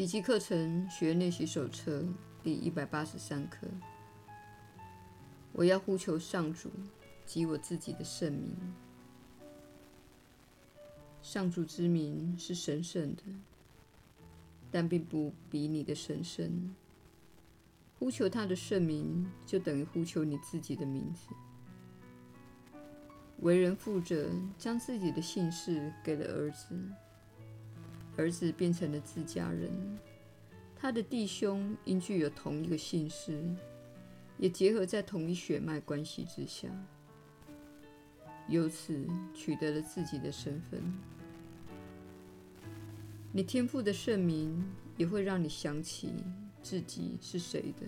奇迹课程学练习手册第一百八十三课。我要呼求上主及我自己的圣名。上主之名是神圣的，但并不比你的神圣。呼求他的圣名，就等于呼求你自己的名字。为人父者将自己的姓氏给了儿子，儿子变成了自家人。他的弟兄因具有同一个姓氏，也结合在同一血脉关系之下，由此取得了自己的身份。你天赋的圣名也会让你想起自己是谁的，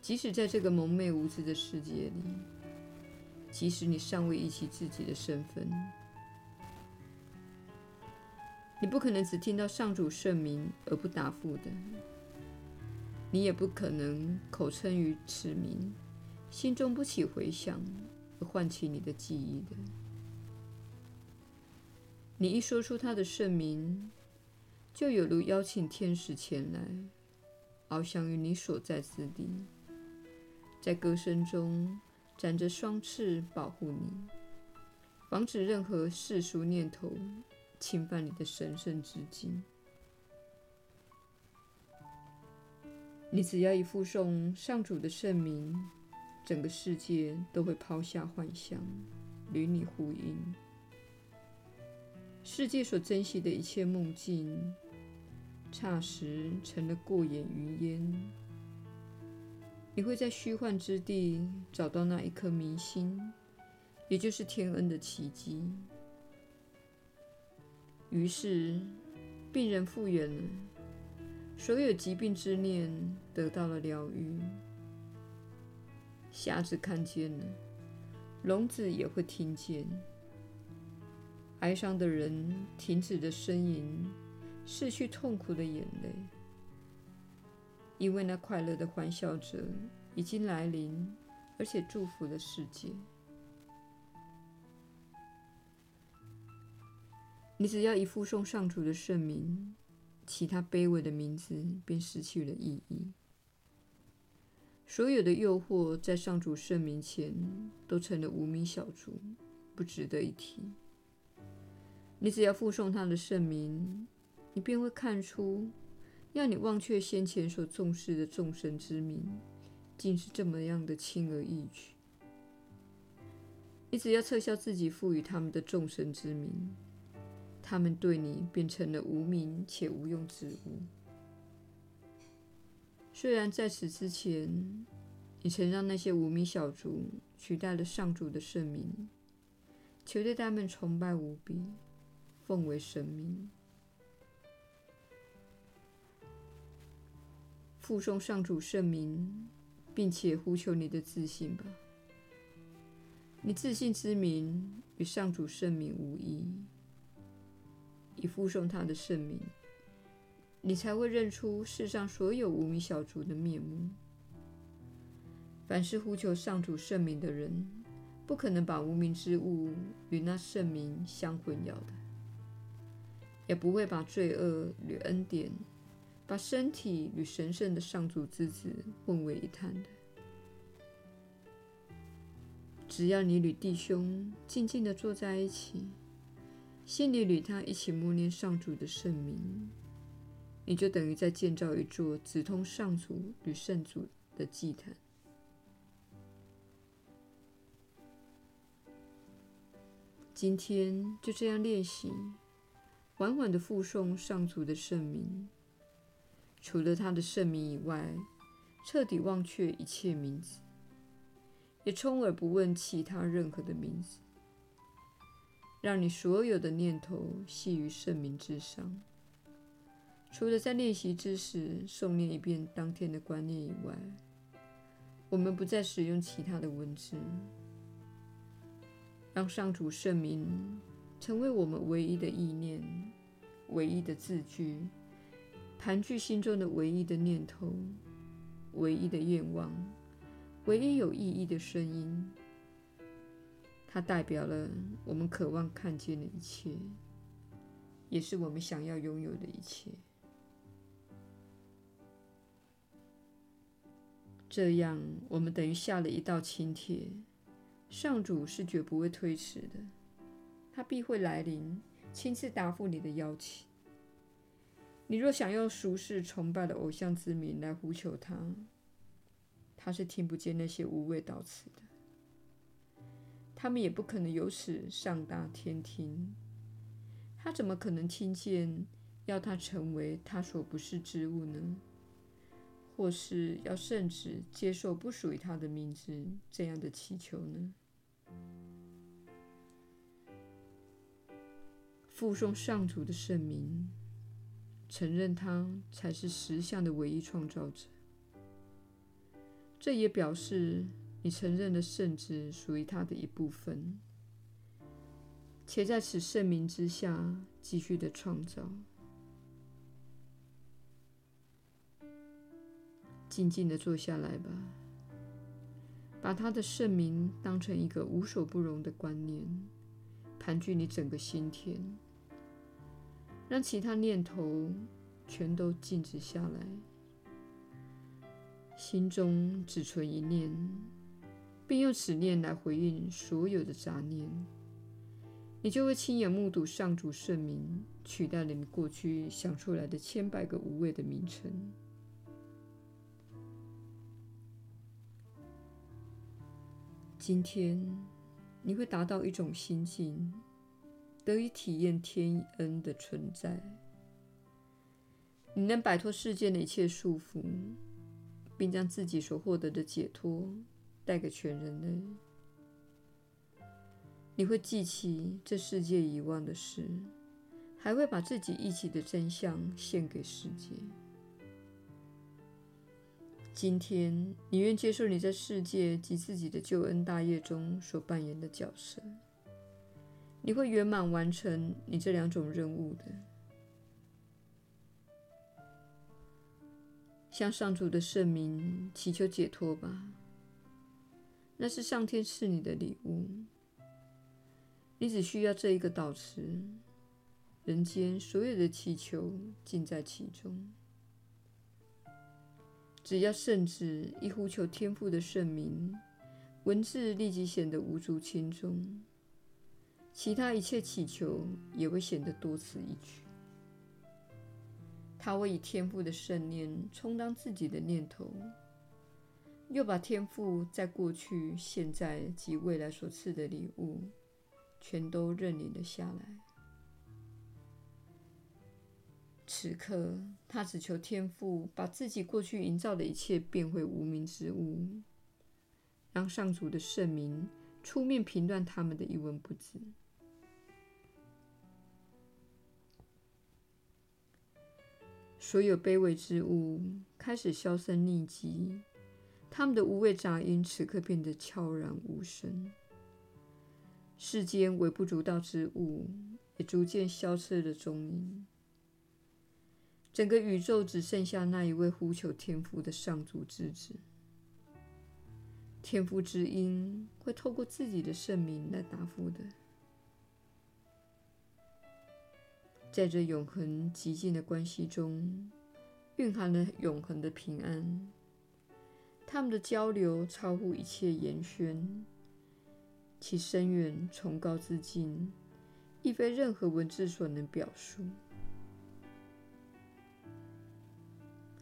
即使在这个蒙昧无知的世界里，即使你尚未忆起自己的身份，你不可能只听到上主圣名而不答复的，你也不可能口称于此名，心中不起回响而唤起你的记忆的。你一说出他的圣名，就有如邀请天使前来，翱翔于你所在之地，在歌声中展着双翅保护你，防止任何世俗念头侵犯你的神圣之境。你只要一复诵上主的圣名，整个世界都会抛下幻象，与你呼应。世界所珍惜的一切梦境，霎时成了过眼云烟。你会在虚幻之地找到那一颗明星，也就是天恩的奇迹。于是，病人复原了，所有疾病之念得到了疗愈。瞎子看见了，聋子也会听见。哀伤的人停止了呻吟，拭去痛苦的眼泪，因为那快乐的欢笑者已经来临，而且祝福了世界。你只要一附送上主的圣名，其他卑微的名字便失去了意义。所有的诱惑在上主圣名前都成了无名小卒，不值得一提。你只要附送他的圣名，你便会看出，要你忘却先前所重视的众神之名，竟是这么样的轻而易举。你只要撤销自己赋予他们的众神之名，他们对你变成了无名且无用之物。虽然在此之前，你曾让那些无名小卒取代了上主的圣名，求对他们崇拜无比。奉为神明，附送上主圣名，并且呼求你的自信吧。你自信之名与上主圣名无异，以附送他的圣名，你才会认出世上所有无名小卒的面目。凡是呼求上主圣名的人，不可能把无名之物与那圣名相混淆的。也不会把罪恶与恩典，把身体与神圣的上主之子混为一谈的。只要你与弟兄静静地坐在一起，心里与他一起默念上主的圣名，你就等于在建造一座直通上主与圣主的祭坛。今天就这样练习。缓缓地复诵上主的圣名，除了他的圣名以外，彻底忘却一切名字，也充耳不问其他任何的名字，让你所有的念头系于圣名之上。除了在练习之时诵念一遍当天的观念以外，我们不再使用其他的文字，让上主圣名。成为我们唯一的意念、唯一的字句，盘踞心中的唯一的念头、唯一的愿望、唯一有意义的声音。它代表了我们渴望看见的一切，也是我们想要拥有的一切。这样，我们等于下了一道请帖。上主是绝不会推迟的，他必会来临，亲自答复你的邀请。你若想用俗世崇拜的偶像之名来呼求他，他是听不见那些无谓道词的。他们也不可能由此上达天听。他怎么可能听见要他成为他所不是之物呢？或是要圣旨接受不属于他的名字这样的祈求呢？附送上主的圣名。承认他才是实相的唯一创造者，这也表示你承认了圣旨属于他的一部分，且在此圣名之下继续的创造。静静的坐下来吧，把他的圣名当成一个无所不容的观念，盘踞你整个心田。让其他念头全都静止下来，心中只存一念，并用此念来回应所有的杂念，你就会亲眼目睹上主圣名取代了你过去想出来的千百个无谓的名称。今天你会达到一种心境。得以体验天恩的存在，你能摆脱世间的一切束缚，并将自己所获得的解脱带给全人类。你会记起这世界遗忘的事，还会把自己一起的真相献给世界。今天，你愿接受你在世界及自己的救恩大业中所扮演的角色。你会圆满完成你这两种任务的。向上主的圣名祈求解脱吧，那是上天赐你的礼物。你只需要这一个祷词，人间所有的祈求尽在其中。只要圣旨一呼求天父的圣名，文字立即显得无足轻重。其他一切祈求也会显得多此一举。他会以天父的圣念充当自己的念头，又把天父在过去、现在及未来所赐的礼物，全都认领了下来。此刻，他只求天父把自己过去营造的一切变回无名之物，让上主的圣名出面评断他们的一文不值。所有卑微之物开始销声匿迹，他们的无谓杂音此刻变得悄然无声。世间微不足道之物也逐渐消失了踪影。整个宇宙只剩下那一位呼求天父的上主之子。天父之音会透过自己的圣名来答复的。在这永恒寂静的关系中，蕴含了永恒的平安。他们的交流超乎一切言宣，其深远崇高之境，亦非任何文字所能表述。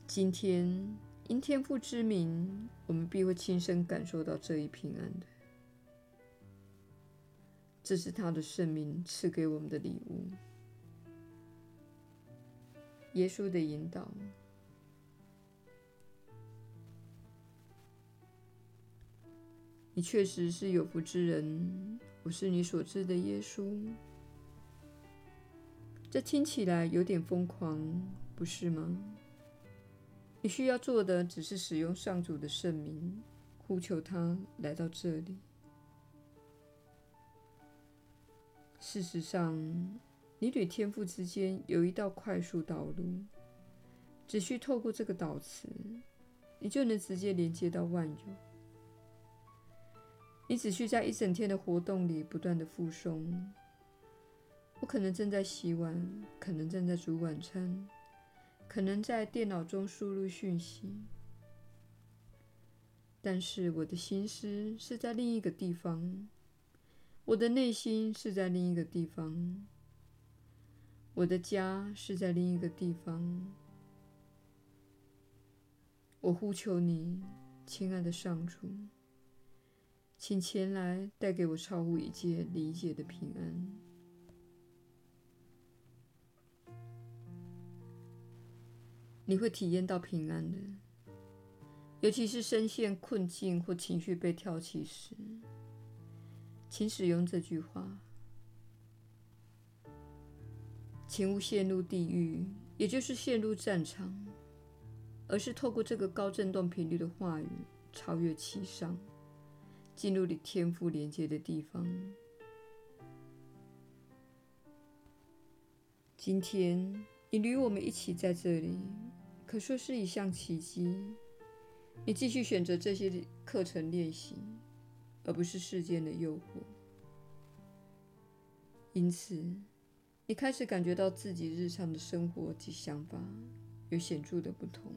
今天，因天父之名，我们必会亲身感受到这一平安的。这是他的圣名赐给我们的礼物。耶稣的引导，你确实是有福之人。我是你所知的耶稣。这听起来有点疯狂，不是吗？你需要做的只是使用上主的圣名，呼求他来到这里。事实上，你与天父之间有一道快速道路，只需透过这个导词，你就能直接连接到万有。你只需在一整天的活动里不断的复诵。我可能正在洗碗，可能正在煮晚餐，可能在电脑中输入讯息。但是我的心思是在另一个地方，我的内心是在另一个地方，我的家是在另一个地方。我呼求你，亲爱的上主，请前来带给我超乎一切理解的平安。你会体验到平安的。尤其是深陷困境或情绪被挑起时，请使用这句话：请勿陷入地狱，也就是陷入战场，而是透过这个高振动频率的话语，超越其上，进入你天赋连接的地方。今天你与我们一起在这里，可说是一项奇迹。你继续选择这些课程练习，而不是世间的诱惑。因此，你开始感觉到自己日常的生活及想法有显著的不同。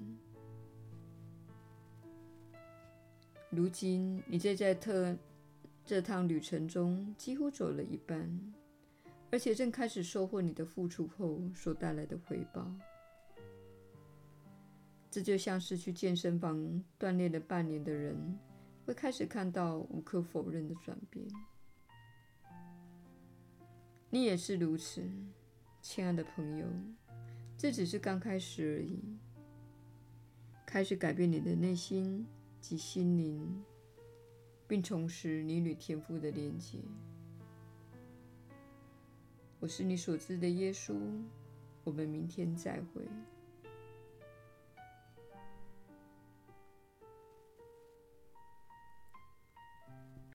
如今，你正在特这趟旅程中几乎走了一半，而且正开始收获你的付出后所带来的回报。这就像是去健身房锻炼了半年的人，会开始看到无可否认的转变。你也是如此，亲爱的朋友，这只是刚开始而已。开始改变你的内心及心灵，并重拾你与天赋的连接。我是你所知的耶稣。我们明天再会。